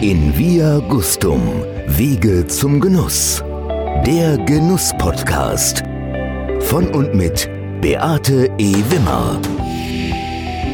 In Via Gustum, Wege zum Genuss. Der Genuss-Podcast. Von und mit Beate E. Wimmer.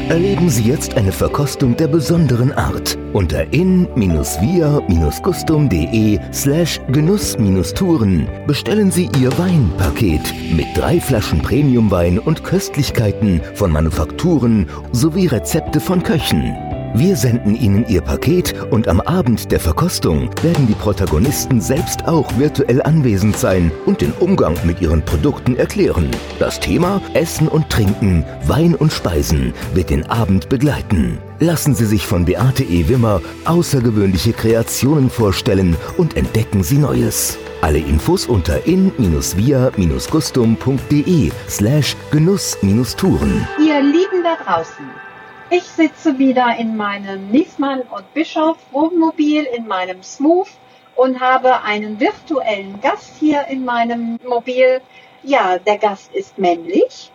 Erleben Sie jetzt eine Verkostung der besonderen Art unter in-via-gustum.de slash genuss-touren bestellen Sie Ihr Weinpaket mit drei Flaschen Premiumwein und Köstlichkeiten von Manufakturen sowie Rezepte von Köchen. Wir senden Ihnen Ihr Paket und am Abend der Verkostung werden die Protagonisten selbst auch virtuell anwesend sein und den Umgang mit ihren Produkten erklären. Das Thema Essen und Trinken, Wein und Speisen wird den Abend begleiten. Lassen Sie sich von Beate E. Wimmer außergewöhnliche Kreationen vorstellen und entdecken Sie Neues. Alle Infos unter in-via-gustum.de slash genuss-touren. Ihr Lieben da draußen, ich sitze wieder in meinem Niesmann und Bischof Wohnmobil in meinem Smooth und habe einen virtuellen Gast hier in meinem Mobil. Ja, der Gast ist männlich.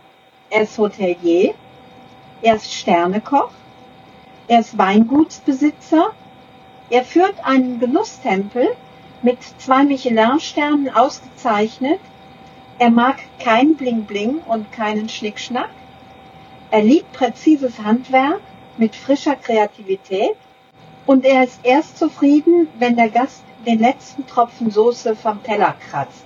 Er ist Hotelier. Er ist Sternekoch. Er ist Weingutsbesitzer. Er führt einen Genusstempel mit zwei Michelin-Sternen ausgezeichnet. Er mag kein Bling Bling und keinen Schnickschnack. Er liebt präzises Handwerk mit frischer Kreativität und er ist erst zufrieden, wenn der Gast den letzten Tropfen Soße vom Teller kratzt.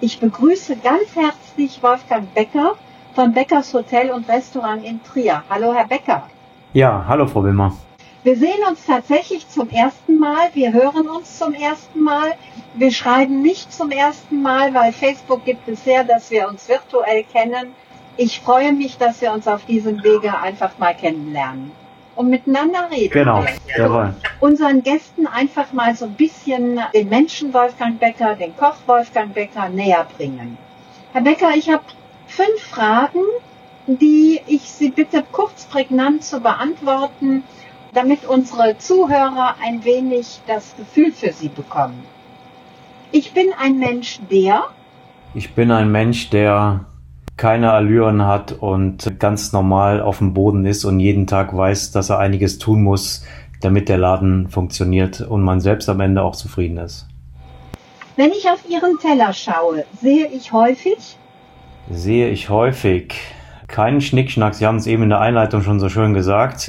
Ich begrüße ganz herzlich Wolfgang Becker von Beckers Hotel und Restaurant in Trier. Hallo, Herr Becker. Ja, hallo, Frau Wimmer. Wir sehen uns tatsächlich zum ersten Mal. Wir hören uns zum ersten Mal. Wir schreiben nicht zum ersten Mal, weil Facebook gibt es sehr, dass wir uns virtuell kennen ich freue mich, dass wir uns auf diesem Wege einfach mal kennenlernen und miteinander reden. Genau, jawohl. Unseren Gästen einfach mal so ein bisschen den Menschen Wolfgang Becker, den Koch Wolfgang Becker näher bringen. Herr Becker, ich habe fünf Fragen, die ich Sie bitte kurz prägnant zu beantworten, damit unsere Zuhörer ein wenig das Gefühl für Sie bekommen. Ich bin ein Mensch, der. Ich bin ein Mensch, der keine Allüren hat und ganz normal auf dem Boden ist und jeden Tag weiß, dass er einiges tun muss, damit der Laden funktioniert und man selbst am Ende auch zufrieden ist. Wenn ich auf Ihren Teller schaue, sehe ich häufig? Sehe ich häufig keinen Schnickschnack. Sie haben es eben in der Einleitung schon so schön gesagt.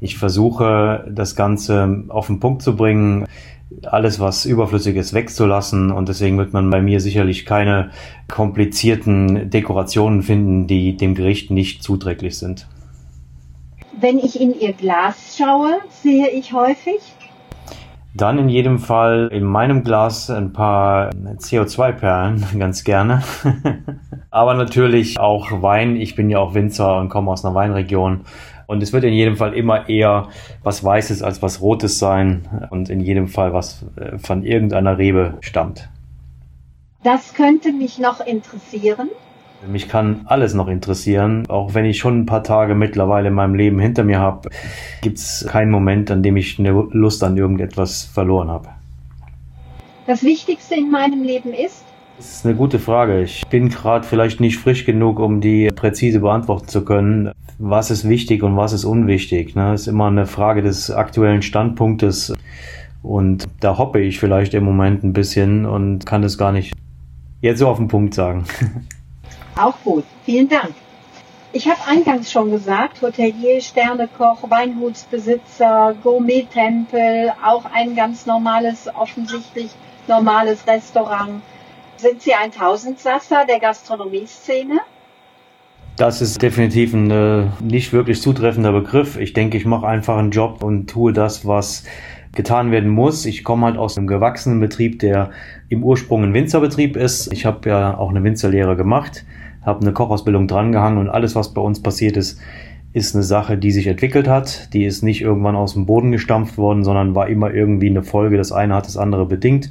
Ich versuche, das Ganze auf den Punkt zu bringen alles, was überflüssig ist, wegzulassen. Und deswegen wird man bei mir sicherlich keine komplizierten Dekorationen finden, die dem Gericht nicht zuträglich sind. Wenn ich in Ihr Glas schaue, sehe ich häufig? Dann in jedem Fall in meinem Glas ein paar CO2-Perlen, ganz gerne. Aber natürlich auch Wein. Ich bin ja auch Winzer und komme aus einer Weinregion. Und es wird in jedem Fall immer eher was Weißes als was Rotes sein und in jedem Fall was äh, von irgendeiner Rebe stammt. Das könnte mich noch interessieren. Mich kann alles noch interessieren. Auch wenn ich schon ein paar Tage mittlerweile in meinem Leben hinter mir habe, gibt es keinen Moment, an dem ich eine Lust an irgendetwas verloren habe. Das Wichtigste in meinem Leben ist? Das ist eine gute Frage. Ich bin gerade vielleicht nicht frisch genug, um die präzise beantworten zu können. Was ist wichtig und was ist unwichtig? Das ist immer eine Frage des aktuellen Standpunktes. Und da hoppe ich vielleicht im Moment ein bisschen und kann das gar nicht jetzt so auf den Punkt sagen. Auch gut. Vielen Dank. Ich habe eingangs schon gesagt, Hotelier, Sternekoch, Weingutsbesitzer, Gourmet-Tempel, auch ein ganz normales, offensichtlich normales Restaurant. Sind Sie ein Tausendsasser der Gastronomieszene? Das ist definitiv ein äh, nicht wirklich zutreffender Begriff. Ich denke, ich mache einfach einen Job und tue das, was getan werden muss. Ich komme halt aus einem gewachsenen Betrieb, der im Ursprung ein Winzerbetrieb ist. Ich habe ja auch eine Winzerlehre gemacht, habe eine Kochausbildung drangehangen und alles, was bei uns passiert ist, ist eine Sache, die sich entwickelt hat. Die ist nicht irgendwann aus dem Boden gestampft worden, sondern war immer irgendwie eine Folge. Das eine hat das andere bedingt.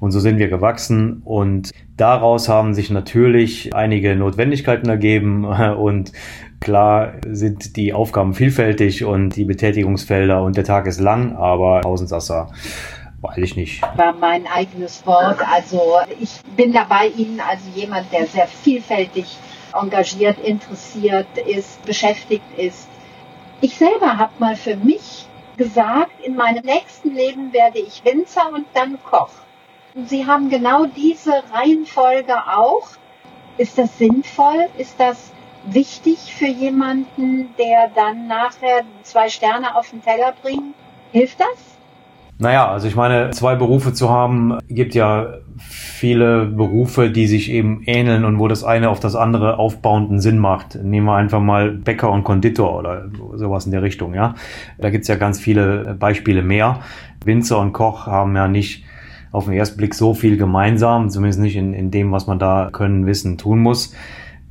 Und so sind wir gewachsen. Und daraus haben sich natürlich einige Notwendigkeiten ergeben. Und klar sind die Aufgaben vielfältig und die Betätigungsfelder und der Tag ist lang, aber Tausendsasser Weiß ich nicht. War mein eigenes Wort. Also ich bin dabei Ihnen als jemand, der sehr vielfältig engagiert, interessiert ist, beschäftigt ist. Ich selber habe mal für mich gesagt, in meinem nächsten Leben werde ich Winzer und dann Koch. Und Sie haben genau diese Reihenfolge auch. Ist das sinnvoll? Ist das wichtig für jemanden, der dann nachher zwei Sterne auf den Teller bringt? Hilft das? Naja, also ich meine, zwei Berufe zu haben, gibt ja viele Berufe, die sich eben ähneln und wo das eine auf das andere aufbauenden Sinn macht. Nehmen wir einfach mal Bäcker und Konditor oder sowas in der Richtung, ja. Da gibt's ja ganz viele Beispiele mehr. Winzer und Koch haben ja nicht auf den ersten Blick so viel gemeinsam, zumindest nicht in, in dem, was man da können, wissen, tun muss.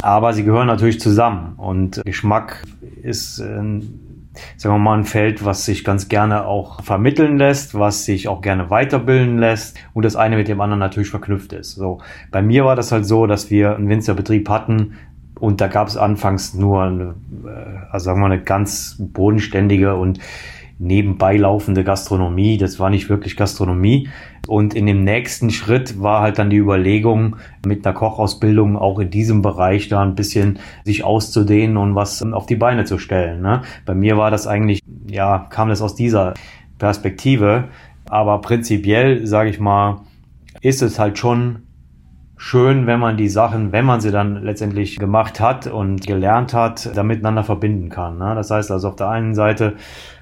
Aber sie gehören natürlich zusammen und Geschmack ist ein sagen wir mal, ein Feld, was sich ganz gerne auch vermitteln lässt, was sich auch gerne weiterbilden lässt und das eine mit dem anderen natürlich verknüpft ist. So, bei mir war das halt so, dass wir einen Winzerbetrieb hatten und da gab es anfangs nur eine, äh, also sagen wir mal, eine ganz bodenständige und nebenbei laufende Gastronomie. Das war nicht wirklich Gastronomie. Und in dem nächsten Schritt war halt dann die Überlegung, mit einer Kochausbildung auch in diesem Bereich da ein bisschen sich auszudehnen und was auf die Beine zu stellen. Ne? Bei mir war das eigentlich, ja, kam das aus dieser Perspektive. Aber prinzipiell, sage ich mal, ist es halt schon schön, wenn man die Sachen, wenn man sie dann letztendlich gemacht hat und gelernt hat, da miteinander verbinden kann. Ne? Das heißt also auf der einen Seite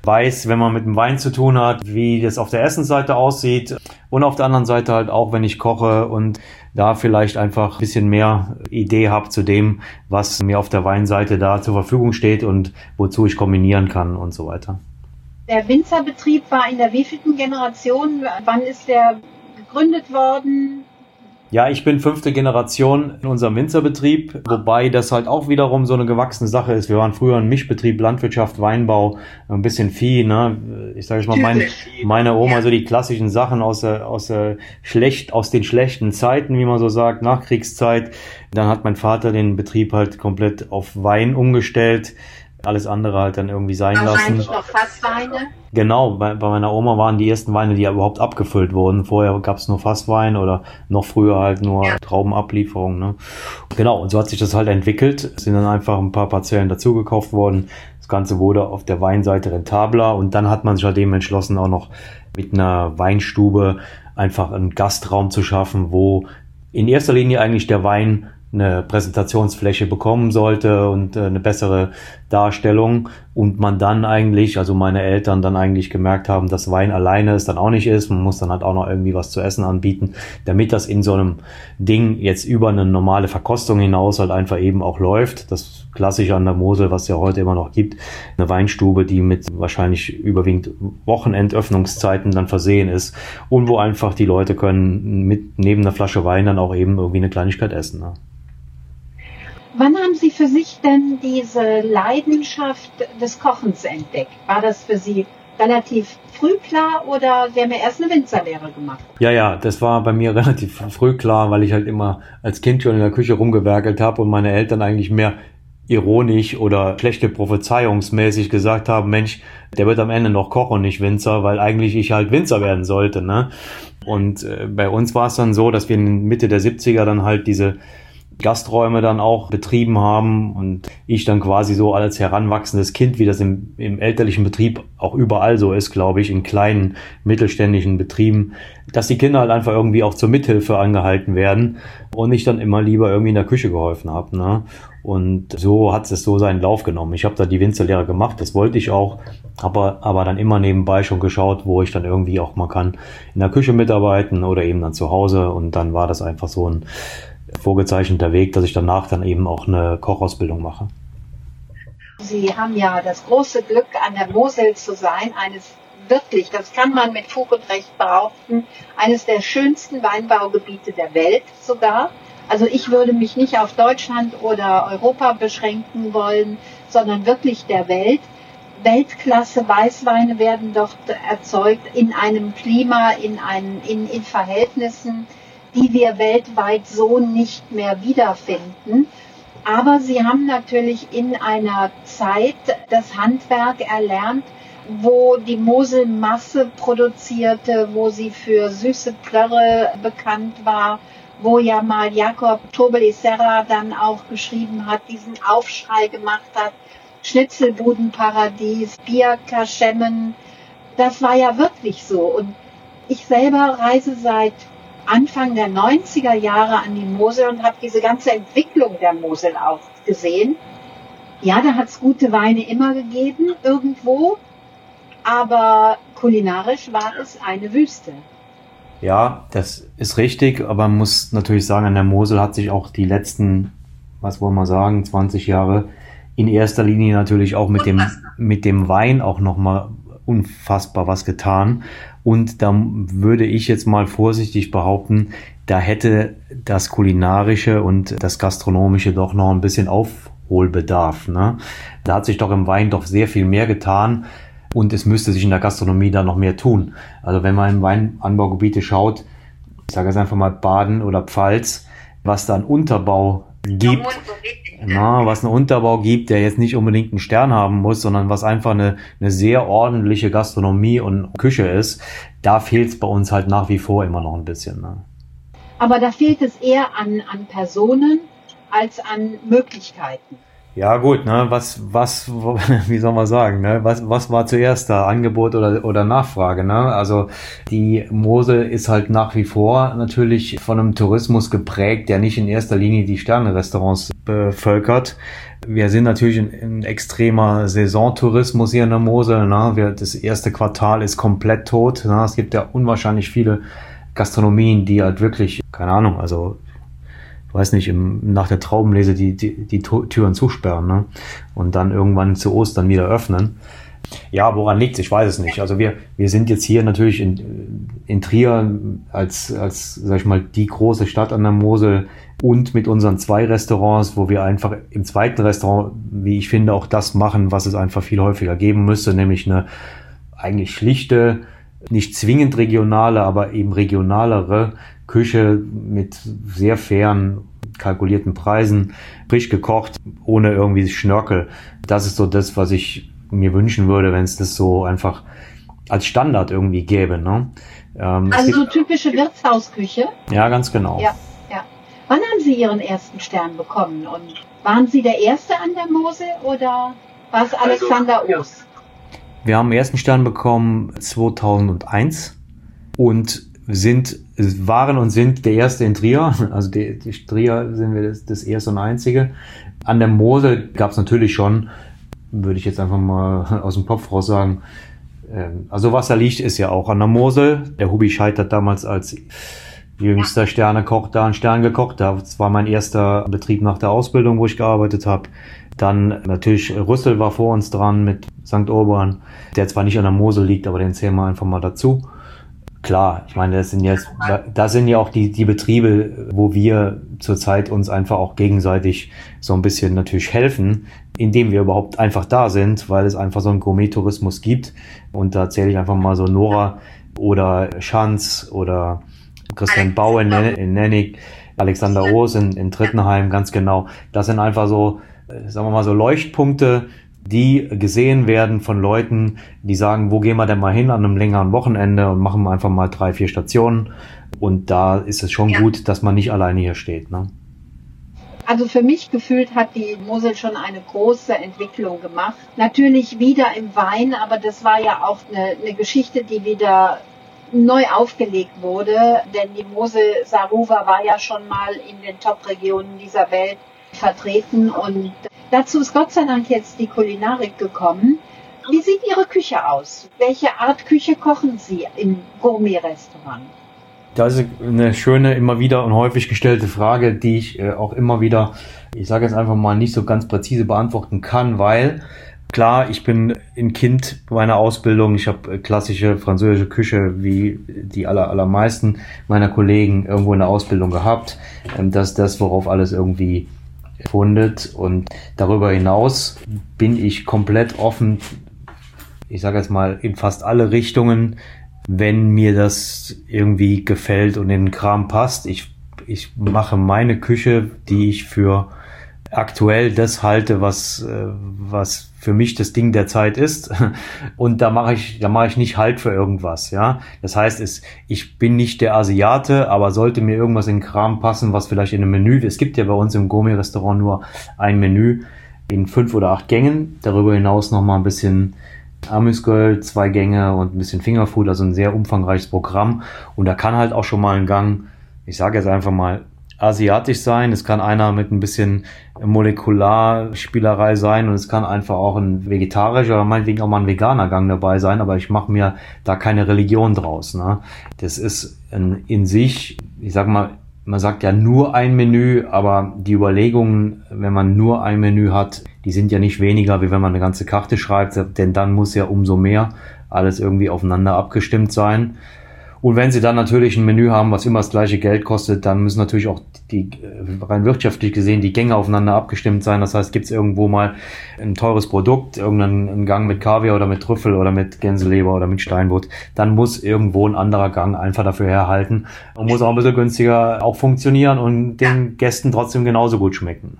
weiß, wenn man mit dem Wein zu tun hat, wie das auf der Essensseite aussieht und auf der anderen Seite halt auch, wenn ich koche und da vielleicht einfach ein bisschen mehr Idee habe zu dem, was mir auf der Weinseite da zur Verfügung steht und wozu ich kombinieren kann und so weiter. Der Winzerbetrieb war in der wievielten Generation? Wann ist der gegründet worden? Ja, ich bin fünfte Generation in unserem Winzerbetrieb, wobei das halt auch wiederum so eine gewachsene Sache ist. Wir waren früher ein Mischbetrieb, Landwirtschaft, Weinbau, ein bisschen Vieh, ne? Ich sage mal, mein, meine Oma so die klassischen Sachen aus der, aus der schlecht, aus den schlechten Zeiten, wie man so sagt, Nachkriegszeit. Dann hat mein Vater den Betrieb halt komplett auf Wein umgestellt alles andere halt dann irgendwie sein lassen. noch Fassweine? Genau, bei, bei, meiner Oma waren die ersten Weine, die ja überhaupt abgefüllt wurden. Vorher gab es nur Fasswein oder noch früher halt nur ja. Traubenablieferung. Ne? Genau, und so hat sich das halt entwickelt. Es sind dann einfach ein paar Parzellen dazugekauft worden. Das Ganze wurde auf der Weinseite rentabler und dann hat man sich halt eben entschlossen, auch noch mit einer Weinstube einfach einen Gastraum zu schaffen, wo in erster Linie eigentlich der Wein eine Präsentationsfläche bekommen sollte und äh, eine bessere Darstellung und man dann eigentlich, also meine Eltern dann eigentlich gemerkt haben, dass Wein alleine es dann auch nicht ist, man muss dann halt auch noch irgendwie was zu essen anbieten, damit das in so einem Ding jetzt über eine normale Verkostung hinaus halt einfach eben auch läuft. Das klassische an der Mosel, was es ja heute immer noch gibt, eine Weinstube, die mit wahrscheinlich überwiegend Wochenendöffnungszeiten dann versehen ist und wo einfach die Leute können mit neben einer Flasche Wein dann auch eben irgendwie eine Kleinigkeit essen. Ne? Wann haben Sie für sich denn diese Leidenschaft des Kochens entdeckt? War das für Sie relativ früh klar oder Sie haben ja erst eine Winzerlehre gemacht? Ja, ja, das war bei mir relativ früh klar, weil ich halt immer als Kind schon in der Küche rumgewerkelt habe und meine Eltern eigentlich mehr ironisch oder schlechte Prophezeiungsmäßig gesagt haben, Mensch, der wird am Ende noch Koch und nicht Winzer, weil eigentlich ich halt Winzer werden sollte. Ne? Und äh, bei uns war es dann so, dass wir in Mitte der 70er dann halt diese Gasträume dann auch betrieben haben und ich dann quasi so als heranwachsendes Kind, wie das im, im elterlichen Betrieb auch überall so ist, glaube ich, in kleinen mittelständischen Betrieben, dass die Kinder halt einfach irgendwie auch zur Mithilfe angehalten werden und ich dann immer lieber irgendwie in der Küche geholfen habe. Ne? Und so hat es so seinen Lauf genommen. Ich habe da die Winzerlehre gemacht, das wollte ich auch, aber, aber dann immer nebenbei schon geschaut, wo ich dann irgendwie auch mal kann in der Küche mitarbeiten oder eben dann zu Hause und dann war das einfach so ein vorgezeichneter Weg, dass ich danach dann eben auch eine Kochausbildung mache. Sie haben ja das große Glück, an der Mosel zu sein, eines wirklich, das kann man mit Fug und Recht behaupten, eines der schönsten Weinbaugebiete der Welt sogar. Also ich würde mich nicht auf Deutschland oder Europa beschränken wollen, sondern wirklich der Welt. Weltklasse Weißweine werden dort erzeugt in einem Klima, in, einen, in, in Verhältnissen, die wir weltweit so nicht mehr wiederfinden. Aber sie haben natürlich in einer Zeit das Handwerk erlernt, wo die Mosel Masse produzierte, wo sie für süße Plörre bekannt war, wo ja mal Jakob Tobeli Serra dann auch geschrieben hat, diesen Aufschrei gemacht hat, Schnitzelbudenparadies, Bierkaschemmen, das war ja wirklich so. Und ich selber reise seit Anfang der 90er Jahre an die Mosel und habe diese ganze Entwicklung der Mosel auch gesehen. Ja, da hat es gute Weine immer gegeben, irgendwo, aber kulinarisch war es eine Wüste. Ja, das ist richtig, aber man muss natürlich sagen, an der Mosel hat sich auch die letzten, was wollen wir sagen, 20 Jahre in erster Linie natürlich auch mit dem, mit dem Wein auch nochmal unfassbar was getan. Und da würde ich jetzt mal vorsichtig behaupten, da hätte das Kulinarische und das Gastronomische doch noch ein bisschen Aufholbedarf. Ne? Da hat sich doch im Wein doch sehr viel mehr getan und es müsste sich in der Gastronomie da noch mehr tun. Also wenn man in Weinanbaugebiete schaut, ich sage jetzt einfach mal Baden oder Pfalz, was da an Unterbau gibt, na, was einen Unterbau gibt, der jetzt nicht unbedingt einen Stern haben muss, sondern was einfach eine, eine sehr ordentliche Gastronomie und Küche ist, da fehlt es bei uns halt nach wie vor immer noch ein bisschen. Ne? Aber da fehlt es eher an, an Personen als an Möglichkeiten. Ja gut, ne, was, was, wie soll man sagen, ne, was, was war zuerst da, Angebot oder, oder Nachfrage, ne? Also die Mosel ist halt nach wie vor natürlich von einem Tourismus geprägt, der nicht in erster Linie die Sterne-Restaurants bevölkert. Wir sind natürlich in, in extremer Saisontourismus hier in der Mosel, ne? Wir, das erste Quartal ist komplett tot, ne? Es gibt ja unwahrscheinlich viele Gastronomien, die halt wirklich, keine Ahnung, also weiß nicht, im, nach der Traubenlese die, die, die Türen zusperren ne? und dann irgendwann zu Ostern wieder öffnen. Ja, woran liegt es? Ich weiß es nicht. Also wir, wir sind jetzt hier natürlich in, in Trier als, als, sag ich mal, die große Stadt an der Mosel und mit unseren zwei Restaurants, wo wir einfach im zweiten Restaurant, wie ich finde, auch das machen, was es einfach viel häufiger geben müsste, nämlich eine eigentlich schlichte, nicht zwingend regionale, aber eben regionalere Küche mit sehr fairen, kalkulierten Preisen, frisch gekocht, ohne irgendwie Schnörkel. Das ist so das, was ich mir wünschen würde, wenn es das so einfach als Standard irgendwie gäbe. Ne? Ähm, also so typische Wirtshausküche? Ja, ganz genau. Ja. Wann haben Sie Ihren ersten Stern bekommen? Und waren Sie der Erste an der Mosel oder war es also, Alexander also, Oos? Wir haben den ersten Stern bekommen 2001 und sind, waren und sind der erste in Trier. Also die, die Trier sind wir das, das erste und einzige. An der Mosel gab es natürlich schon, würde ich jetzt einfach mal aus dem Kopf raus sagen, ähm, also Wasserlicht ist ja auch an der Mosel. Der Hubi Scheid hat damals als jüngster Sternekoch da einen Stern gekocht. Das war mein erster Betrieb nach der Ausbildung, wo ich gearbeitet habe. Dann natürlich Rüssel war vor uns dran mit St. Urban, der zwar nicht an der Mosel liegt, aber den zählen wir einfach mal dazu. Klar, ich meine, das sind jetzt, da sind ja auch die, die Betriebe, wo wir zurzeit uns einfach auch gegenseitig so ein bisschen natürlich helfen, indem wir überhaupt einfach da sind, weil es einfach so einen Gourmet-Tourismus gibt. Und da zähle ich einfach mal so Nora oder Schanz oder Christian Bau in, in Nennig, Alexander Oos in, in Trittenheim, ganz genau. Das sind einfach so, äh, sagen wir mal so Leuchtpunkte, die gesehen werden von Leuten, die sagen, wo gehen wir denn mal hin an einem längeren Wochenende und machen einfach mal drei, vier Stationen. Und da ist es schon ja. gut, dass man nicht alleine hier steht. Ne? Also für mich gefühlt hat die Mosel schon eine große Entwicklung gemacht. Natürlich wieder im Wein, aber das war ja auch eine, eine Geschichte, die wieder neu aufgelegt wurde, denn die Mosel Saruwa war ja schon mal in den Top-Regionen dieser Welt vertreten und dazu ist Gott sei Dank jetzt die Kulinarik gekommen. Wie sieht Ihre Küche aus? Welche Art Küche kochen Sie im Gourmet-Restaurant? Das ist eine schöne, immer wieder und häufig gestellte Frage, die ich äh, auch immer wieder, ich sage jetzt einfach mal, nicht so ganz präzise beantworten kann, weil klar, ich bin ein Kind meiner Ausbildung. Ich habe äh, klassische französische Küche wie die aller, allermeisten meiner Kollegen irgendwo in der Ausbildung gehabt. Ähm, das ist das, worauf alles irgendwie fundet. Und darüber hinaus bin ich komplett offen, ich sage jetzt mal, in fast alle Richtungen, wenn mir das irgendwie gefällt und in den Kram passt. Ich, ich mache meine Küche, die ich für aktuell das halte, was, äh, was für mich das Ding der Zeit ist. Und da mache ich, da mache ich nicht Halt für irgendwas, ja. Das heißt, es, ich bin nicht der Asiate, aber sollte mir irgendwas in den Kram passen, was vielleicht in einem Menü, es gibt ja bei uns im Gourmet-Restaurant nur ein Menü in fünf oder acht Gängen. Darüber hinaus noch mal ein bisschen Amüsgöl, zwei Gänge und ein bisschen Fingerfood, also ein sehr umfangreiches Programm. Und da kann halt auch schon mal ein Gang, ich sage jetzt einfach mal, asiatisch sein. Es kann einer mit ein bisschen Molekularspielerei sein und es kann einfach auch ein vegetarischer oder meinetwegen auch mal ein veganer Gang dabei sein, aber ich mache mir da keine Religion draus. Ne? Das ist in, in sich, ich sag mal, man sagt ja nur ein Menü, aber die Überlegungen, wenn man nur ein Menü hat, die sind ja nicht weniger, wie wenn man eine ganze Karte schreibt, denn dann muss ja umso mehr alles irgendwie aufeinander abgestimmt sein. Und wenn Sie dann natürlich ein Menü haben, was immer das gleiche Geld kostet, dann müssen natürlich auch die äh, rein wirtschaftlich gesehen die Gänge aufeinander abgestimmt sein. Das heißt, gibt es irgendwo mal ein teures Produkt, irgendeinen Gang mit Kaviar oder mit Trüffel oder mit Gänseleber oder mit Steinbutt, dann muss irgendwo ein anderer Gang einfach dafür herhalten und muss auch ein bisschen günstiger auch funktionieren und den Gästen trotzdem genauso gut schmecken.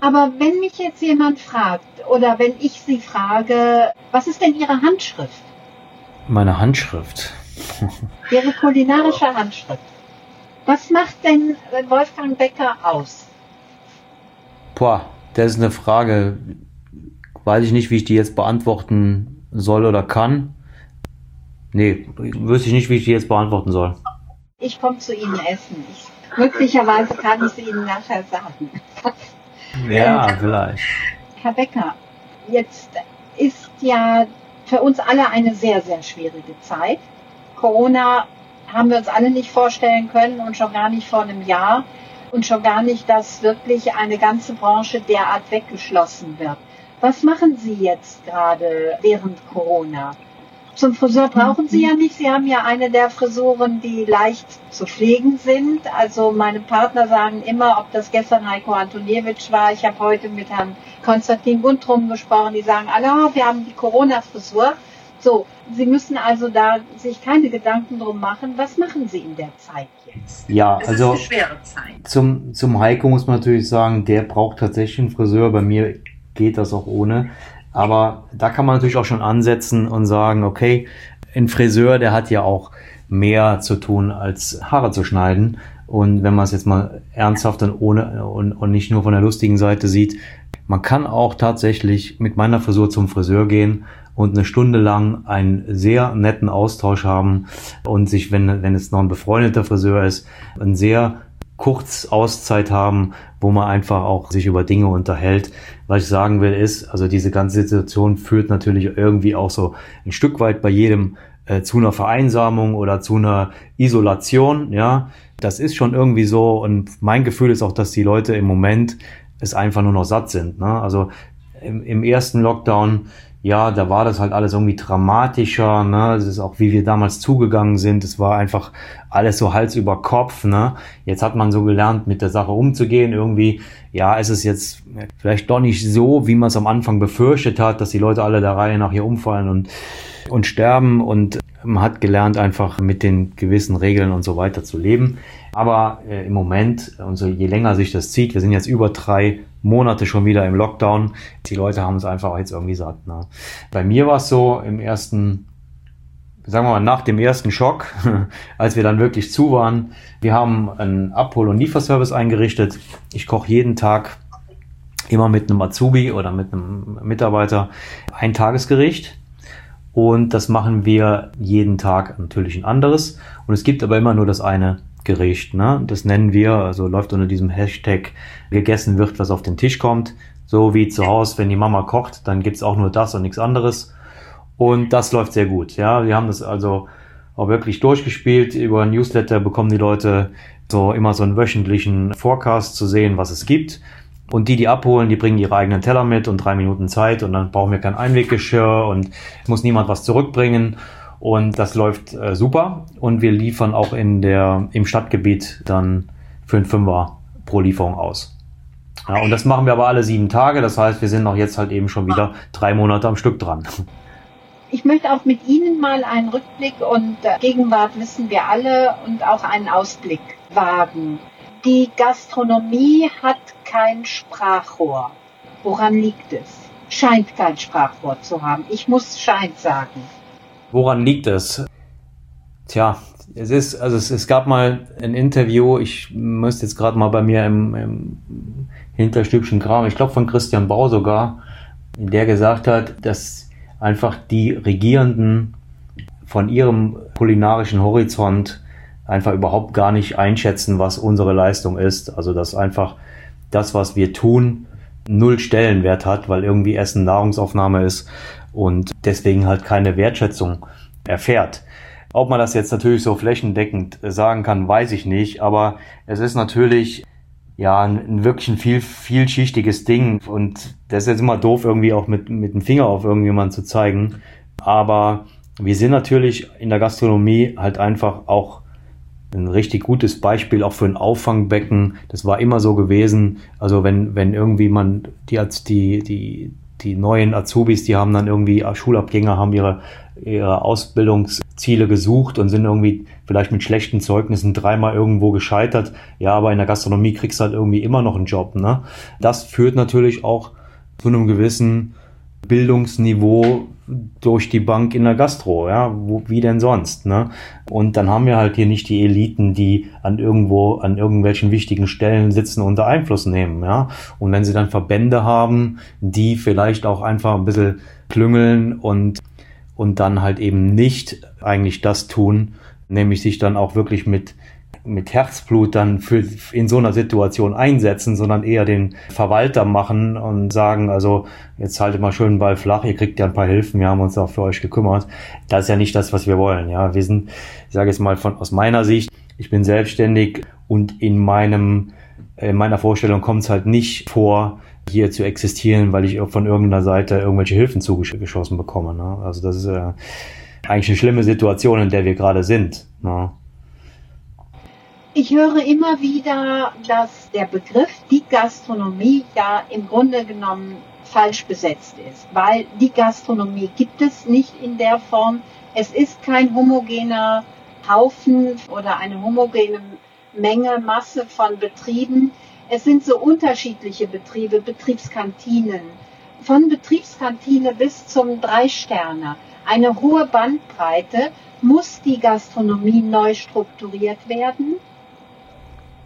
Aber wenn mich jetzt jemand fragt oder wenn ich Sie frage, was ist denn Ihre Handschrift? Meine Handschrift. Ihre kulinarische Handschrift. Was macht denn Wolfgang Becker aus? Boah, das ist eine Frage, weiß ich nicht, wie ich die jetzt beantworten soll oder kann. Nee, wüsste ich nicht, wie ich die jetzt beantworten soll. Ich komme zu Ihnen essen. Ich, möglicherweise kann ich es Ihnen nachher sagen. Ja, ähm, vielleicht. Herr Becker, jetzt ist ja für uns alle eine sehr, sehr schwierige Zeit. Corona haben wir uns alle nicht vorstellen können und schon gar nicht vor einem Jahr und schon gar nicht, dass wirklich eine ganze Branche derart weggeschlossen wird. Was machen Sie jetzt gerade während Corona? Zum Friseur brauchen Sie ja nicht. Sie haben ja eine der Frisuren, die leicht zu pflegen sind. Also meine Partner sagen immer, ob das gestern Heiko Antoniewicz war. Ich habe heute mit Herrn Konstantin Guntrum gesprochen. Die sagen alle, oh, wir haben die Corona-Frisur. So, Sie müssen also da sich keine Gedanken drum machen. Was machen Sie in der Zeit jetzt? Ja, es also Zum, zum Heiko muss man natürlich sagen, der braucht tatsächlich einen Friseur. Bei mir geht das auch ohne. Aber da kann man natürlich auch schon ansetzen und sagen, okay, ein Friseur, der hat ja auch mehr zu tun, als Haare zu schneiden. Und wenn man es jetzt mal ernsthaft und ohne und, und nicht nur von der lustigen Seite sieht, man kann auch tatsächlich mit meiner Frisur zum Friseur gehen und eine Stunde lang einen sehr netten Austausch haben und sich, wenn, wenn es noch ein befreundeter Friseur ist, ein sehr kurz Auszeit haben, wo man einfach auch sich über Dinge unterhält. Was ich sagen will ist, also diese ganze Situation führt natürlich irgendwie auch so ein Stück weit bei jedem äh, zu einer Vereinsamung oder zu einer Isolation, ja. Das ist schon irgendwie so und mein Gefühl ist auch, dass die Leute im Moment es einfach nur noch satt sind. Ne? Also im, im ersten Lockdown ja, da war das halt alles irgendwie dramatischer, ne? Das ist auch, wie wir damals zugegangen sind. Es war einfach alles so Hals über Kopf, ne? Jetzt hat man so gelernt, mit der Sache umzugehen. Irgendwie, ja, ist es jetzt vielleicht doch nicht so, wie man es am Anfang befürchtet hat, dass die Leute alle der Reihe nach hier umfallen und, und sterben. Und man hat gelernt, einfach mit den gewissen Regeln und so weiter zu leben. Aber äh, im Moment, und so je länger sich das zieht, wir sind jetzt über drei Monate schon wieder im Lockdown, die Leute haben es einfach jetzt irgendwie satt. Ne? Bei mir war es so im ersten, sagen wir mal, nach dem ersten Schock, als wir dann wirklich zu waren, wir haben einen Abhol- und Lieferservice eingerichtet. Ich koche jeden Tag immer mit einem Azubi oder mit einem Mitarbeiter ein Tagesgericht. Und das machen wir jeden Tag natürlich ein anderes. Und es gibt aber immer nur das eine Gericht. Ne? Das nennen wir, also läuft unter diesem Hashtag gegessen wird, was auf den Tisch kommt. So wie zu Hause, wenn die Mama kocht, dann gibt's auch nur das und nichts anderes. Und das läuft sehr gut. Ja, wir haben das also auch wirklich durchgespielt. Über Newsletter bekommen die Leute so immer so einen wöchentlichen Forecast zu sehen, was es gibt. Und die, die abholen, die bringen ihre eigenen Teller mit und drei Minuten Zeit und dann brauchen wir kein Einweggeschirr und muss niemand was zurückbringen. Und das läuft äh, super. Und wir liefern auch in der, im Stadtgebiet dann für einen Fünfer pro Lieferung aus. Ja, und das machen wir aber alle sieben Tage. Das heißt, wir sind auch jetzt halt eben schon wieder drei Monate am Stück dran. Ich möchte auch mit Ihnen mal einen Rückblick und äh, Gegenwart wissen wir alle und auch einen Ausblick wagen. Die Gastronomie hat kein Sprachrohr. Woran liegt es? Scheint kein Sprachrohr zu haben. Ich muss scheint sagen. Woran liegt es? Tja, es ist, also es, es gab mal ein Interview, ich müsste jetzt gerade mal bei mir im, im Hinterstübchen graben, ich glaube von Christian Bau sogar, der gesagt hat, dass einfach die Regierenden von ihrem kulinarischen Horizont einfach überhaupt gar nicht einschätzen, was unsere Leistung ist. Also dass einfach das, was wir tun, null Stellenwert hat, weil irgendwie Essen Nahrungsaufnahme ist und deswegen halt keine Wertschätzung erfährt. Ob man das jetzt natürlich so flächendeckend sagen kann, weiß ich nicht, aber es ist natürlich ja ein, wirklich ein viel, vielschichtiges Ding und das ist jetzt immer doof, irgendwie auch mit, mit dem Finger auf irgendjemanden zu zeigen. Aber wir sind natürlich in der Gastronomie halt einfach auch ein richtig gutes Beispiel auch für ein Auffangbecken. Das war immer so gewesen. Also wenn, wenn irgendwie man die, die, die, die neuen Azubis, die haben dann irgendwie Schulabgänger, haben ihre, ihre Ausbildungsziele gesucht und sind irgendwie vielleicht mit schlechten Zeugnissen dreimal irgendwo gescheitert. Ja, aber in der Gastronomie kriegst du halt irgendwie immer noch einen Job. Ne? Das führt natürlich auch zu einem gewissen Bildungsniveau durch die Bank in der Gastro, ja, wo, wie denn sonst, ne? Und dann haben wir halt hier nicht die Eliten, die an irgendwo, an irgendwelchen wichtigen Stellen sitzen und da Einfluss nehmen, ja. Und wenn sie dann Verbände haben, die vielleicht auch einfach ein bisschen klüngeln und, und dann halt eben nicht eigentlich das tun, nämlich sich dann auch wirklich mit mit Herzblut dann für, in so einer Situation einsetzen, sondern eher den Verwalter machen und sagen, also jetzt haltet mal schön den Ball flach, ihr kriegt ja ein paar Hilfen, wir haben uns auch für euch gekümmert. Das ist ja nicht das, was wir wollen. Ja, wir sind, ich sage jetzt mal von aus meiner Sicht, ich bin selbstständig und in meinem in meiner Vorstellung kommt es halt nicht vor, hier zu existieren, weil ich von irgendeiner Seite irgendwelche Hilfen zugeschossen bekomme. Ne? Also das ist äh, eigentlich eine schlimme Situation, in der wir gerade sind. Ne? Ich höre immer wieder, dass der Begriff die Gastronomie ja im Grunde genommen falsch besetzt ist, weil die Gastronomie gibt es nicht in der Form. Es ist kein homogener Haufen oder eine homogene Menge, Masse von Betrieben. Es sind so unterschiedliche Betriebe, Betriebskantinen. Von Betriebskantine bis zum Drei-Sterne. Eine hohe Bandbreite. Muss die Gastronomie neu strukturiert werden?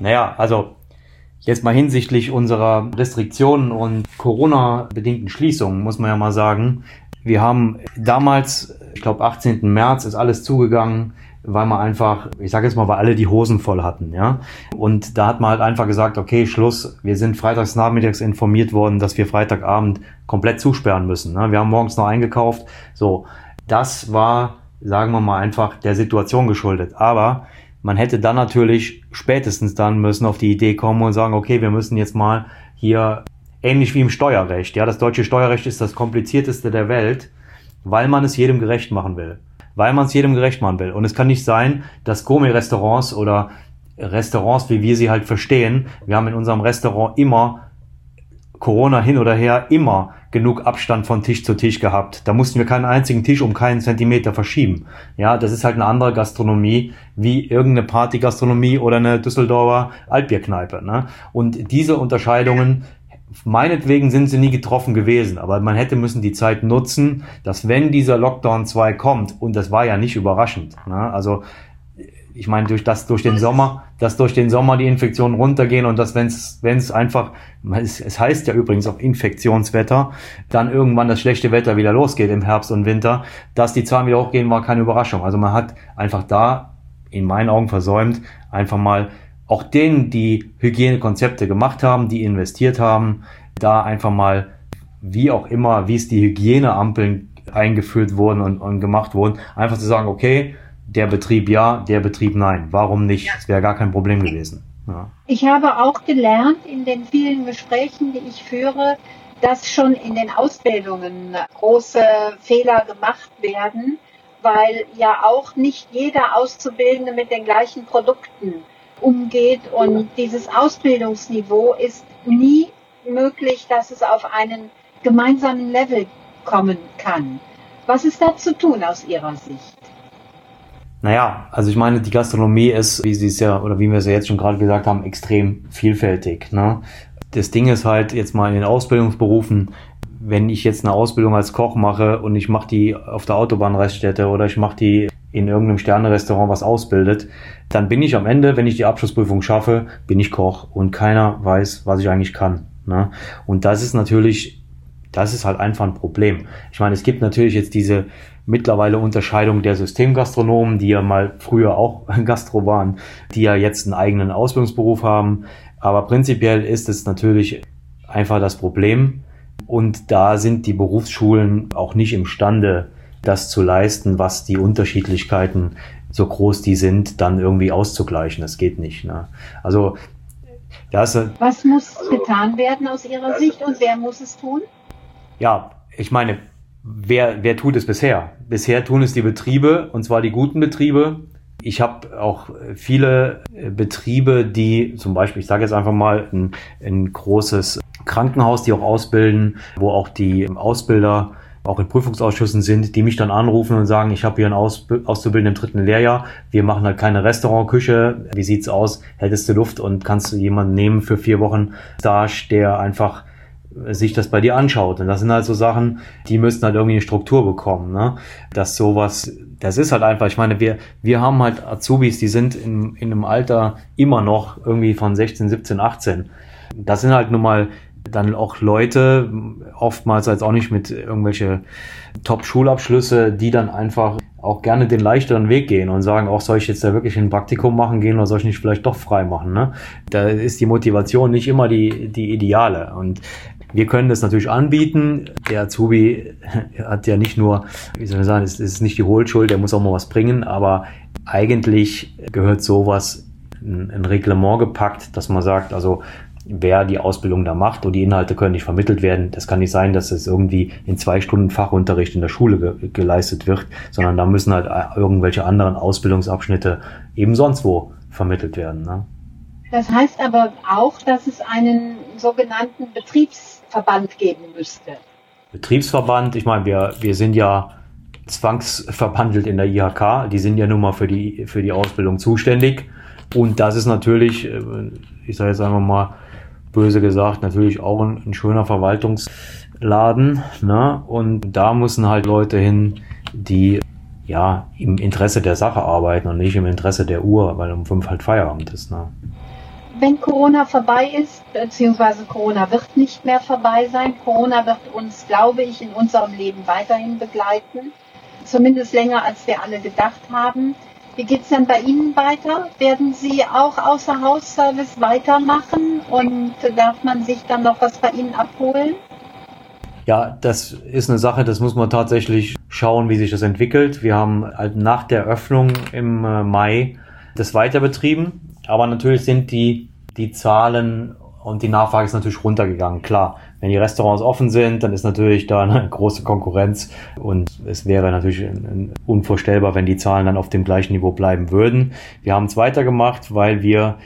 Naja, also jetzt mal hinsichtlich unserer Restriktionen und Corona-bedingten Schließungen, muss man ja mal sagen. Wir haben damals, ich glaube 18. März ist alles zugegangen, weil man einfach, ich sage jetzt mal, weil alle die Hosen voll hatten, ja. Und da hat man halt einfach gesagt, okay, Schluss, wir sind freitags nachmittags informiert worden, dass wir Freitagabend komplett zusperren müssen. Ne? Wir haben morgens noch eingekauft. So, das war, sagen wir mal, einfach der Situation geschuldet. Aber man hätte dann natürlich spätestens dann müssen auf die Idee kommen und sagen, okay, wir müssen jetzt mal hier ähnlich wie im Steuerrecht. Ja, das deutsche Steuerrecht ist das komplizierteste der Welt, weil man es jedem gerecht machen will. Weil man es jedem gerecht machen will. Und es kann nicht sein, dass Gourmet-Restaurants oder Restaurants, wie wir sie halt verstehen, wir haben in unserem Restaurant immer Corona hin oder her immer genug Abstand von Tisch zu Tisch gehabt. Da mussten wir keinen einzigen Tisch um keinen Zentimeter verschieben. Ja, das ist halt eine andere Gastronomie wie irgendeine Partygastronomie oder eine Düsseldorfer Altbierkneipe. Ne? Und diese Unterscheidungen, meinetwegen sind sie nie getroffen gewesen, aber man hätte müssen die Zeit nutzen, dass wenn dieser Lockdown 2 kommt, und das war ja nicht überraschend, ne? also ich meine, durch das, durch den Sommer, dass durch den Sommer die Infektionen runtergehen und dass, wenn es, wenn es einfach, es, heißt ja übrigens auch Infektionswetter, dann irgendwann das schlechte Wetter wieder losgeht im Herbst und Winter, dass die Zahlen wieder hochgehen, war keine Überraschung. Also man hat einfach da in meinen Augen versäumt, einfach mal auch denen, die Hygienekonzepte gemacht haben, die investiert haben, da einfach mal, wie auch immer, wie es die Hygieneampeln eingeführt wurden und, und gemacht wurden, einfach zu sagen, okay, der Betrieb ja, der Betrieb nein. Warum nicht? Es wäre gar kein Problem gewesen. Ja. Ich habe auch gelernt in den vielen Gesprächen, die ich führe, dass schon in den Ausbildungen große Fehler gemacht werden, weil ja auch nicht jeder Auszubildende mit den gleichen Produkten umgeht und dieses Ausbildungsniveau ist nie möglich, dass es auf einen gemeinsamen Level kommen kann. Was ist da zu tun aus Ihrer Sicht? Naja, also ich meine, die Gastronomie ist, wie sie es ja, oder wie wir es ja jetzt schon gerade gesagt haben, extrem vielfältig. Ne? Das Ding ist halt jetzt mal in den Ausbildungsberufen, wenn ich jetzt eine Ausbildung als Koch mache und ich mache die auf der Autobahnreststätte oder ich mache die in irgendeinem Sternerestaurant was ausbildet, dann bin ich am Ende, wenn ich die Abschlussprüfung schaffe, bin ich Koch und keiner weiß, was ich eigentlich kann. Ne? Und das ist natürlich das ist halt einfach ein Problem. Ich meine, es gibt natürlich jetzt diese mittlerweile Unterscheidung der Systemgastronomen, die ja mal früher auch Gastro waren, die ja jetzt einen eigenen Ausbildungsberuf haben. Aber prinzipiell ist es natürlich einfach das Problem. Und da sind die Berufsschulen auch nicht imstande, das zu leisten, was die Unterschiedlichkeiten, so groß die sind, dann irgendwie auszugleichen. Das geht nicht. Ne? Also das, was muss getan werden aus Ihrer Sicht und wer muss es tun? Ja, ich meine, wer, wer tut es bisher? Bisher tun es die Betriebe, und zwar die guten Betriebe. Ich habe auch viele Betriebe, die zum Beispiel, ich sage jetzt einfach mal, ein, ein großes Krankenhaus, die auch ausbilden, wo auch die Ausbilder auch in Prüfungsausschüssen sind, die mich dann anrufen und sagen, ich habe hier einen Auszubildenden im dritten Lehrjahr, wir machen halt keine Restaurantküche, wie sieht's aus, hättest du Luft und kannst du jemanden nehmen für vier Wochen Stage, der einfach sich das bei dir anschaut. Und das sind halt so Sachen, die müssen halt irgendwie eine Struktur bekommen. Ne? Dass sowas, das ist halt einfach, ich meine, wir, wir haben halt Azubis, die sind in, in einem Alter immer noch irgendwie von 16, 17, 18. Das sind halt nun mal dann auch Leute, oftmals als auch nicht mit irgendwelche Top-Schulabschlüsse, die dann einfach auch gerne den leichteren Weg gehen und sagen, auch soll ich jetzt da wirklich ein Praktikum machen gehen oder soll ich nicht vielleicht doch frei machen? Ne? Da ist die Motivation nicht immer die, die ideale. Und wir können das natürlich anbieten. Der Azubi hat ja nicht nur, wie soll ich sagen, es ist nicht die Hohlschuld, der muss auch mal was bringen, aber eigentlich gehört sowas in ein Reglement gepackt, dass man sagt, also wer die Ausbildung da macht und die Inhalte können nicht vermittelt werden. Das kann nicht sein, dass es irgendwie in zwei Stunden Fachunterricht in der Schule ge geleistet wird, sondern da müssen halt äh, irgendwelche anderen Ausbildungsabschnitte eben sonst wo vermittelt werden. Ne? Das heißt aber auch, dass es einen sogenannten Betriebsverband geben müsste. Betriebsverband, ich meine, wir, wir sind ja zwangsverbandelt in der IHK, die sind ja nun mal für die, für die Ausbildung zuständig. Und das ist natürlich, äh, ich sage jetzt einfach mal böse gesagt, natürlich auch ein, ein schöner Verwaltungsladen. Ne? Und da müssen halt Leute hin, die ja im Interesse der Sache arbeiten und nicht im Interesse der Uhr, weil um fünf halt Feierabend ist. Ne? Wenn Corona vorbei ist, beziehungsweise Corona wird nicht mehr vorbei sein. Corona wird uns, glaube ich, in unserem Leben weiterhin begleiten. Zumindest länger, als wir alle gedacht haben. Wie geht es denn bei Ihnen weiter? Werden Sie auch außer Hausservice weitermachen und darf man sich dann noch was bei Ihnen abholen? Ja, das ist eine Sache, das muss man tatsächlich schauen, wie sich das entwickelt. Wir haben halt nach der Öffnung im äh, Mai das weiter betrieben. Aber natürlich sind die, die Zahlen und die Nachfrage ist natürlich runtergegangen. Klar, wenn die Restaurants offen sind, dann ist natürlich da eine große Konkurrenz und es wäre natürlich unvorstellbar, wenn die Zahlen dann auf dem gleichen Niveau bleiben würden. Wir haben es weitergemacht, weil wir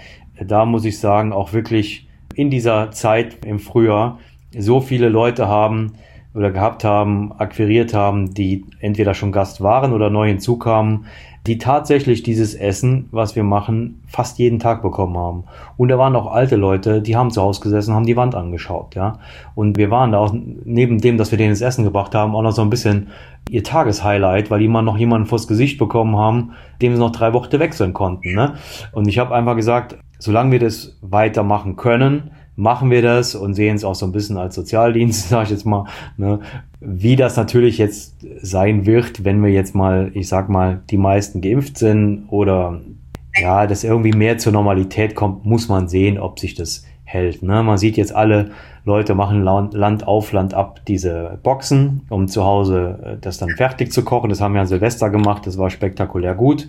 da muss ich sagen, auch wirklich in dieser Zeit im Frühjahr so viele Leute haben oder gehabt haben, akquiriert haben, die entweder schon Gast waren oder neu hinzukamen, die tatsächlich dieses Essen, was wir machen, fast jeden Tag bekommen haben. Und da waren auch alte Leute, die haben zu Hause gesessen, haben die Wand angeschaut, ja. Und wir waren da auch, neben dem, dass wir denen das Essen gebracht haben, auch noch so ein bisschen ihr Tageshighlight, weil die mal noch jemanden vors Gesicht bekommen haben, dem sie noch drei Wochen wechseln konnten, ne. Und ich habe einfach gesagt, solange wir das weitermachen können, machen wir das und sehen es auch so ein bisschen als Sozialdienst, sage ich jetzt mal. Ne? Wie das natürlich jetzt sein wird, wenn wir jetzt mal, ich sag mal, die meisten geimpft sind oder ja, dass irgendwie mehr zur Normalität kommt, muss man sehen, ob sich das hält. Ne? Man sieht jetzt alle Leute machen Land auf, Land ab diese Boxen, um zu Hause äh, das dann fertig zu kochen. Das haben wir an Silvester gemacht, das war spektakulär gut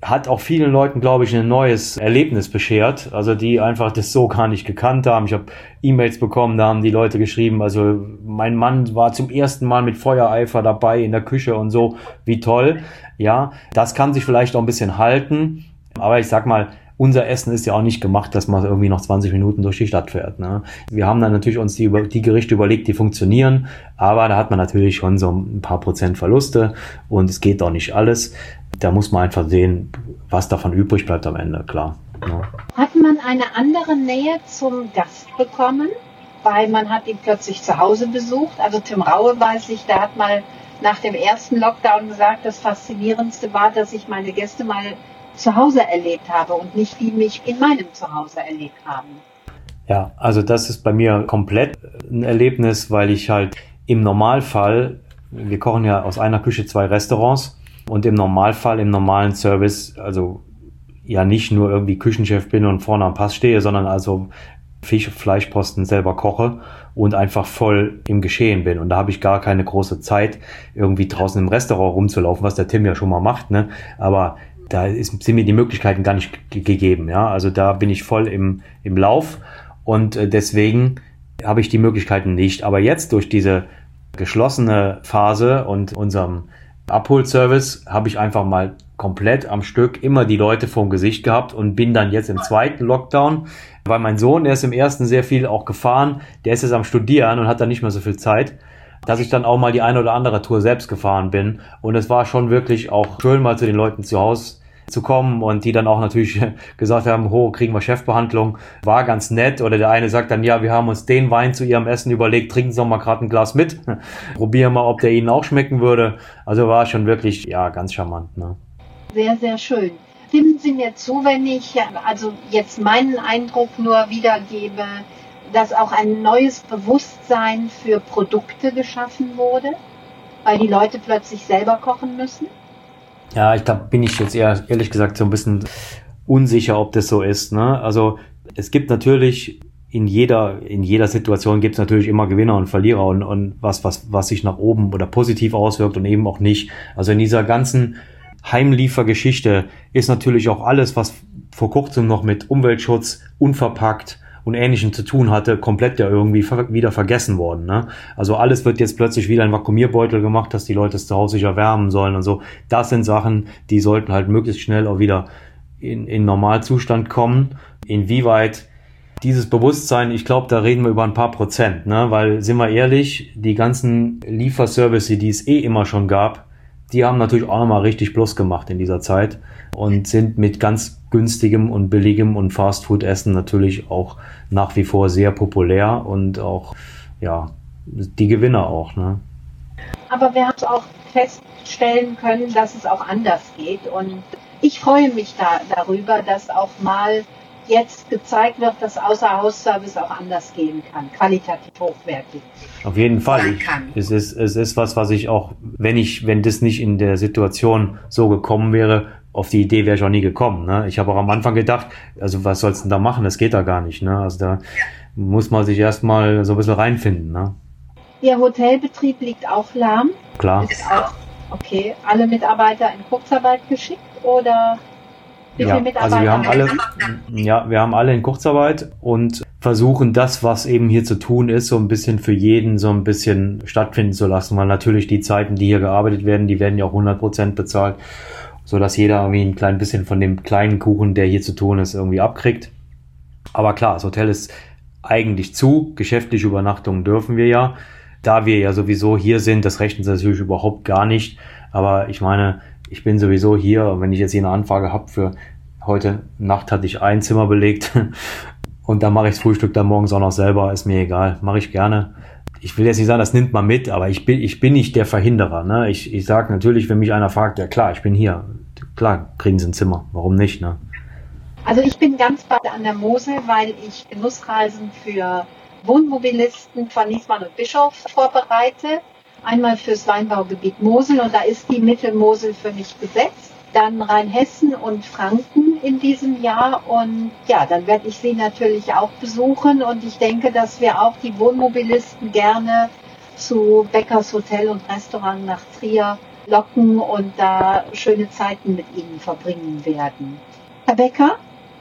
hat auch vielen Leuten, glaube ich, ein neues Erlebnis beschert. Also die einfach das so gar nicht gekannt haben. Ich habe E-Mails bekommen, da haben die Leute geschrieben, also mein Mann war zum ersten Mal mit Feuereifer dabei in der Küche und so, wie toll. Ja, das kann sich vielleicht auch ein bisschen halten. Aber ich sag mal, unser Essen ist ja auch nicht gemacht, dass man irgendwie noch 20 Minuten durch die Stadt fährt. Ne? Wir haben dann natürlich uns die, die Gerichte überlegt, die funktionieren, aber da hat man natürlich schon so ein paar Prozent Verluste und es geht auch nicht alles da muss man einfach sehen, was davon übrig bleibt am Ende, klar. Ja. Hat man eine andere Nähe zum Gast bekommen, weil man hat ihn plötzlich zu Hause besucht? Also Tim Raue weiß ich, der hat mal nach dem ersten Lockdown gesagt, das Faszinierendste war, dass ich meine Gäste mal zu Hause erlebt habe und nicht die mich in meinem Zuhause erlebt haben. Ja, also das ist bei mir komplett ein Erlebnis, weil ich halt im Normalfall, wir kochen ja aus einer Küche zwei Restaurants und im Normalfall, im normalen Service, also ja nicht nur irgendwie Küchenchef bin und vorne am Pass stehe, sondern also Fisch, Fleischposten selber koche und einfach voll im Geschehen bin. Und da habe ich gar keine große Zeit, irgendwie draußen im Restaurant rumzulaufen, was der Tim ja schon mal macht, ne? Aber da ist, sind mir die Möglichkeiten gar nicht gegeben, ja. Also da bin ich voll im, im Lauf und äh, deswegen habe ich die Möglichkeiten nicht. Aber jetzt durch diese geschlossene Phase und unserem Abholservice habe ich einfach mal komplett am Stück immer die Leute vorm Gesicht gehabt und bin dann jetzt im zweiten Lockdown, weil mein Sohn, der ist im ersten sehr viel auch gefahren, der ist jetzt am Studieren und hat dann nicht mehr so viel Zeit, dass ich dann auch mal die eine oder andere Tour selbst gefahren bin. Und es war schon wirklich auch schön mal zu den Leuten zu Hause zu kommen und die dann auch natürlich gesagt haben, ho, kriegen wir Chefbehandlung, war ganz nett. Oder der eine sagt dann, ja, wir haben uns den Wein zu ihrem Essen überlegt, trinken Sie doch mal gerade ein Glas mit, probieren mal, ob der Ihnen auch schmecken würde. Also war schon wirklich, ja, ganz charmant. Ne? Sehr, sehr schön. Stimmen Sie mir zu, wenn ich also jetzt meinen Eindruck nur wiedergebe, dass auch ein neues Bewusstsein für Produkte geschaffen wurde, weil die Leute plötzlich selber kochen müssen? Ja, ich glaube, bin ich jetzt eher, ehrlich gesagt, so ein bisschen unsicher, ob das so ist. Ne? Also es gibt natürlich in jeder, in jeder Situation gibt es natürlich immer Gewinner und Verlierer und, und was, was, was sich nach oben oder positiv auswirkt und eben auch nicht. Also in dieser ganzen Heimliefergeschichte ist natürlich auch alles, was vor kurzem noch mit Umweltschutz, unverpackt, und Ähnlichem zu tun hatte, komplett ja irgendwie wieder vergessen worden. Ne? Also alles wird jetzt plötzlich wieder in Vakuumierbeutel gemacht, dass die Leute es zu Hause sich erwärmen sollen und so. Das sind Sachen, die sollten halt möglichst schnell auch wieder in, in Normalzustand kommen. Inwieweit dieses Bewusstsein, ich glaube, da reden wir über ein paar Prozent, ne? weil, sind wir ehrlich, die ganzen Lieferservice, die es eh immer schon gab, die haben natürlich auch nochmal richtig Plus gemacht in dieser Zeit und sind mit ganz günstigem und billigem und Fastfood-Essen natürlich auch nach wie vor sehr populär und auch, ja, die Gewinner auch. Ne? Aber wir haben es auch feststellen können, dass es auch anders geht und ich freue mich da darüber, dass auch mal jetzt gezeigt wird, dass Außerhausservice auch anders gehen kann, qualitativ hochwertig. Auf jeden Fall. Ich, es, ist, es ist was, was ich auch, wenn ich, wenn das nicht in der Situation so gekommen wäre, auf die Idee wäre ich auch nie gekommen. Ne? Ich habe auch am Anfang gedacht, also was sollst du da machen? Das geht da gar nicht. Ne? Also da muss man sich erstmal so ein bisschen reinfinden. Ne? Ihr Hotelbetrieb liegt auch lahm. Klar. Ist auch, okay, alle Mitarbeiter in Kurzarbeit geschickt oder wie ja, also wir haben alle, ja, wir haben alle in Kurzarbeit und versuchen das, was eben hier zu tun ist, so ein bisschen für jeden so ein bisschen stattfinden zu lassen, weil natürlich die Zeiten, die hier gearbeitet werden, die werden ja auch 100 Prozent bezahlt, so dass jeder irgendwie ein klein bisschen von dem kleinen Kuchen, der hier zu tun ist, irgendwie abkriegt. Aber klar, das Hotel ist eigentlich zu, geschäftliche Übernachtungen dürfen wir ja. Da wir ja sowieso hier sind, das rechnen sie natürlich überhaupt gar nicht. Aber ich meine, ich bin sowieso hier wenn ich jetzt hier eine Anfrage habe für heute Nacht hatte ich ein Zimmer belegt und da mache ich das Frühstück dann morgens auch noch selber, ist mir egal, mache ich gerne. Ich will jetzt nicht sagen, das nimmt man mit, aber ich bin, ich bin nicht der Verhinderer. Ne? Ich, ich sage natürlich, wenn mich einer fragt, ja klar, ich bin hier. Klar, kriegen Sie ein Zimmer. Warum nicht? Ne? Also ich bin ganz bald an der Mosel, weil ich Genussreisen für Wohnmobilisten von Niesmann und Bischof vorbereite einmal fürs Weinbaugebiet Mosel und da ist die Mittelmosel für mich besetzt. Dann Rheinhessen und Franken in diesem Jahr und ja, dann werde ich sie natürlich auch besuchen und ich denke, dass wir auch die Wohnmobilisten gerne zu Beckers Hotel und Restaurant nach Trier locken und da schöne Zeiten mit Ihnen verbringen werden. Herr Becker,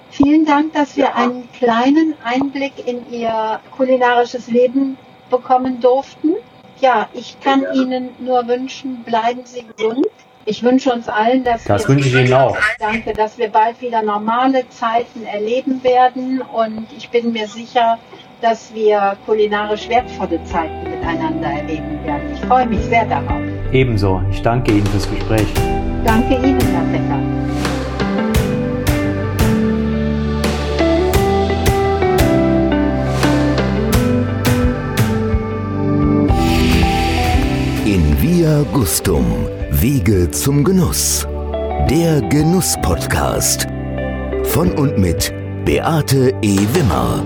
vielen Dank, dass wir einen kleinen Einblick in Ihr kulinarisches Leben bekommen durften ja, ich kann ja. Ihnen nur wünschen, bleiben Sie gesund. Ich wünsche uns allen, dass das wir wünsche ich Ihnen auch. Danke, dass wir bald wieder normale Zeiten erleben werden und ich bin mir sicher, dass wir kulinarisch wertvolle Zeiten miteinander erleben werden. Ich freue mich sehr darauf. Ebenso. Ich danke Ihnen fürs Gespräch. Danke Ihnen, Herr Becker. Via Gustum. Wege zum Genuss. Der Genuss-Podcast. Von und mit Beate E. Wimmer.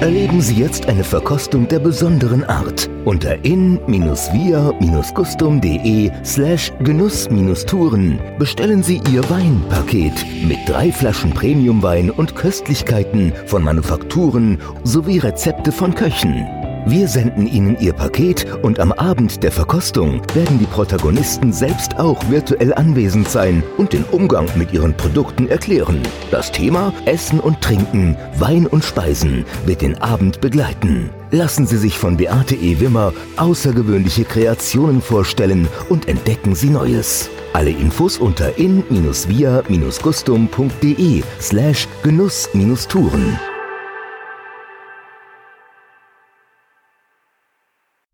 Erleben Sie jetzt eine Verkostung der besonderen Art unter in-via-gustum.de slash genuss-touren bestellen Sie Ihr Weinpaket mit drei Flaschen Premiumwein und Köstlichkeiten von Manufakturen sowie Rezepte von Köchen. Wir senden Ihnen Ihr Paket und am Abend der Verkostung werden die Protagonisten selbst auch virtuell anwesend sein und den Umgang mit ihren Produkten erklären. Das Thema Essen und Trinken, Wein und Speisen wird den Abend begleiten. Lassen Sie sich von Beate E. Wimmer außergewöhnliche Kreationen vorstellen und entdecken Sie Neues. Alle Infos unter in-via-gustum.de slash Genuss-Touren.